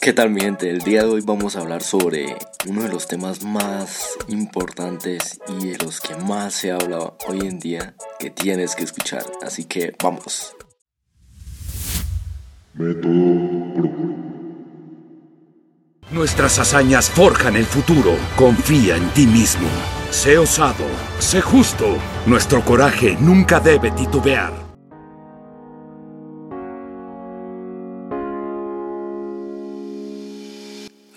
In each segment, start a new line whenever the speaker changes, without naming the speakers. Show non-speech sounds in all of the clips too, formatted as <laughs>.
¿Qué tal mi gente? El día de hoy vamos a hablar sobre uno de los temas más importantes y de los que más se habla hoy en día que tienes que escuchar. Así que vamos.
Método
Nuestras hazañas forjan el futuro. Confía en ti mismo. Sé osado, sé justo. Nuestro coraje nunca debe titubear.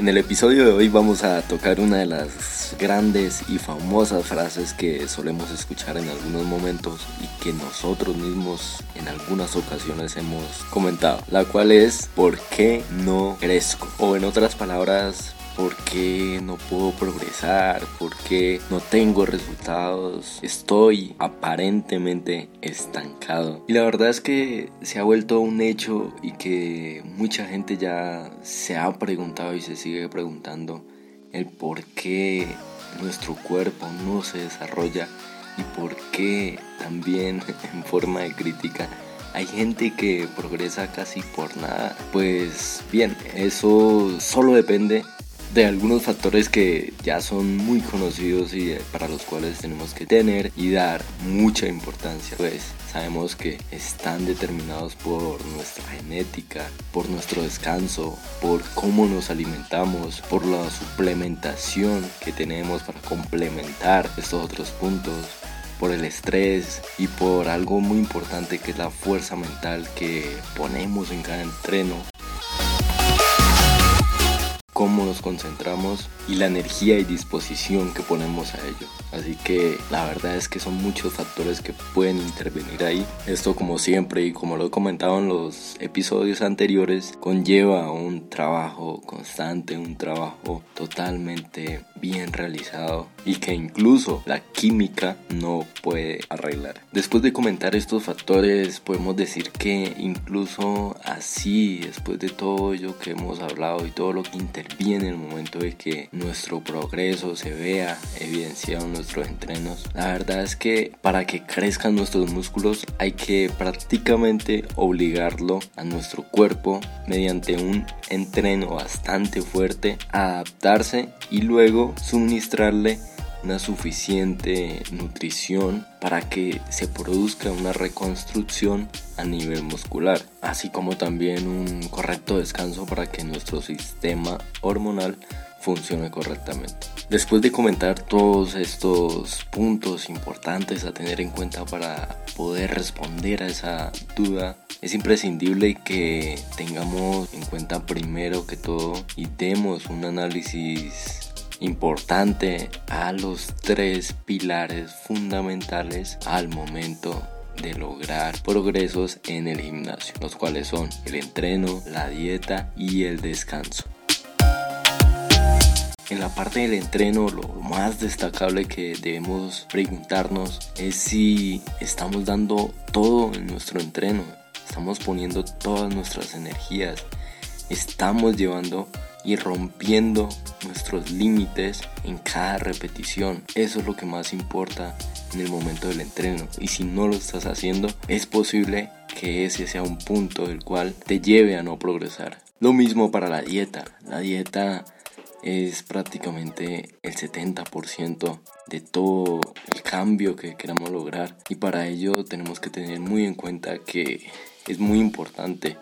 En el episodio de hoy vamos a tocar una de las grandes y famosas frases que solemos escuchar en algunos momentos y que nosotros mismos en algunas ocasiones hemos comentado, la cual es ¿por qué no crezco? O en otras palabras, por qué no puedo progresar, por qué no tengo resultados, estoy aparentemente estancado. Y la verdad es que se ha vuelto un hecho y que mucha gente ya se ha preguntado y se sigue preguntando el por qué nuestro cuerpo no se desarrolla y por qué también <laughs> en forma de crítica hay gente que progresa casi por nada. Pues bien, eso solo depende de algunos factores que ya son muy conocidos y para los cuales tenemos que tener y dar mucha importancia. Pues sabemos que están determinados por nuestra genética, por nuestro descanso, por cómo nos alimentamos, por la suplementación que tenemos para complementar estos otros puntos por el estrés y por algo muy importante que es la fuerza mental que ponemos en cada entreno cómo nos concentramos y la energía y disposición que ponemos a ello. Así que la verdad es que son muchos factores que pueden intervenir ahí. Esto como siempre y como lo he comentado en los episodios anteriores, conlleva un trabajo constante, un trabajo totalmente bien realizado y que incluso la química no puede arreglar. Después de comentar estos factores podemos decir que incluso así, después de todo ello que hemos hablado y todo lo que interviene en el momento de que nuestro progreso se vea evidenciado en nuestros entrenos. La verdad es que para que crezcan nuestros músculos hay que prácticamente obligarlo a nuestro cuerpo mediante un entreno bastante fuerte a adaptarse y luego suministrarle una suficiente nutrición para que se produzca una reconstrucción a nivel muscular, así como también un correcto descanso para que nuestro sistema hormonal funcione correctamente. Después de comentar todos estos puntos importantes a tener en cuenta para poder responder a esa duda, es imprescindible que tengamos en cuenta primero que todo y demos un análisis importante a los tres pilares fundamentales al momento de lograr progresos en el gimnasio, los cuales son el entreno, la dieta y el descanso. En la parte del entreno lo más destacable que debemos preguntarnos es si estamos dando todo en nuestro entreno, estamos poniendo todas nuestras energías, estamos llevando y rompiendo nuestros límites en cada repetición. Eso es lo que más importa en el momento del entreno. Y si no lo estás haciendo, es posible que ese sea un punto del cual te lleve a no progresar. Lo mismo para la dieta. La dieta es prácticamente el 70% de todo el cambio que queramos lograr. Y para ello tenemos que tener muy en cuenta que es muy importante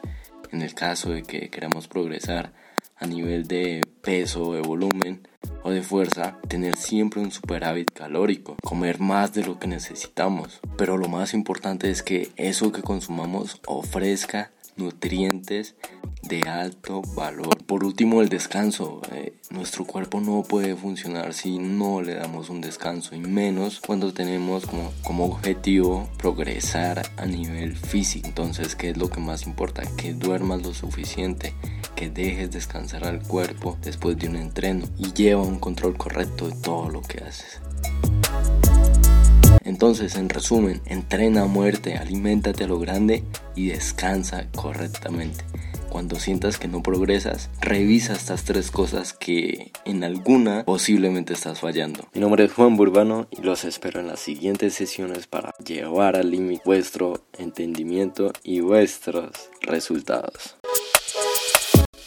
en el caso de que queramos progresar a nivel de peso, de volumen o de fuerza, tener siempre un superávit calórico, comer más de lo que necesitamos. Pero lo más importante es que eso que consumamos ofrezca nutrientes de alto valor. Por último, el descanso. Eh, nuestro cuerpo no puede funcionar si no le damos un descanso y menos cuando tenemos como, como objetivo progresar a nivel físico. Entonces, ¿qué es lo que más importa? Que duermas lo suficiente, que dejes descansar al cuerpo después de un entreno y lleva un control correcto de todo lo que haces. Entonces, en resumen, entrena a muerte, aliméntate a lo grande y descansa correctamente. Cuando sientas que no progresas, revisa estas tres cosas que en alguna posiblemente estás fallando. Mi nombre es Juan Burbano y los espero en las siguientes sesiones para llevar al límite vuestro entendimiento y vuestros resultados.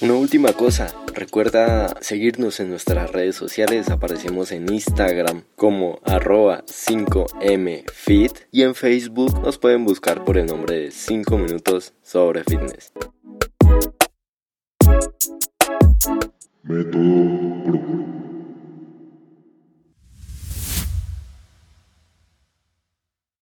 Una última cosa, recuerda seguirnos en nuestras redes sociales, aparecemos en Instagram como arroba 5mfit y en Facebook nos pueden buscar por el nombre de 5 minutos sobre fitness.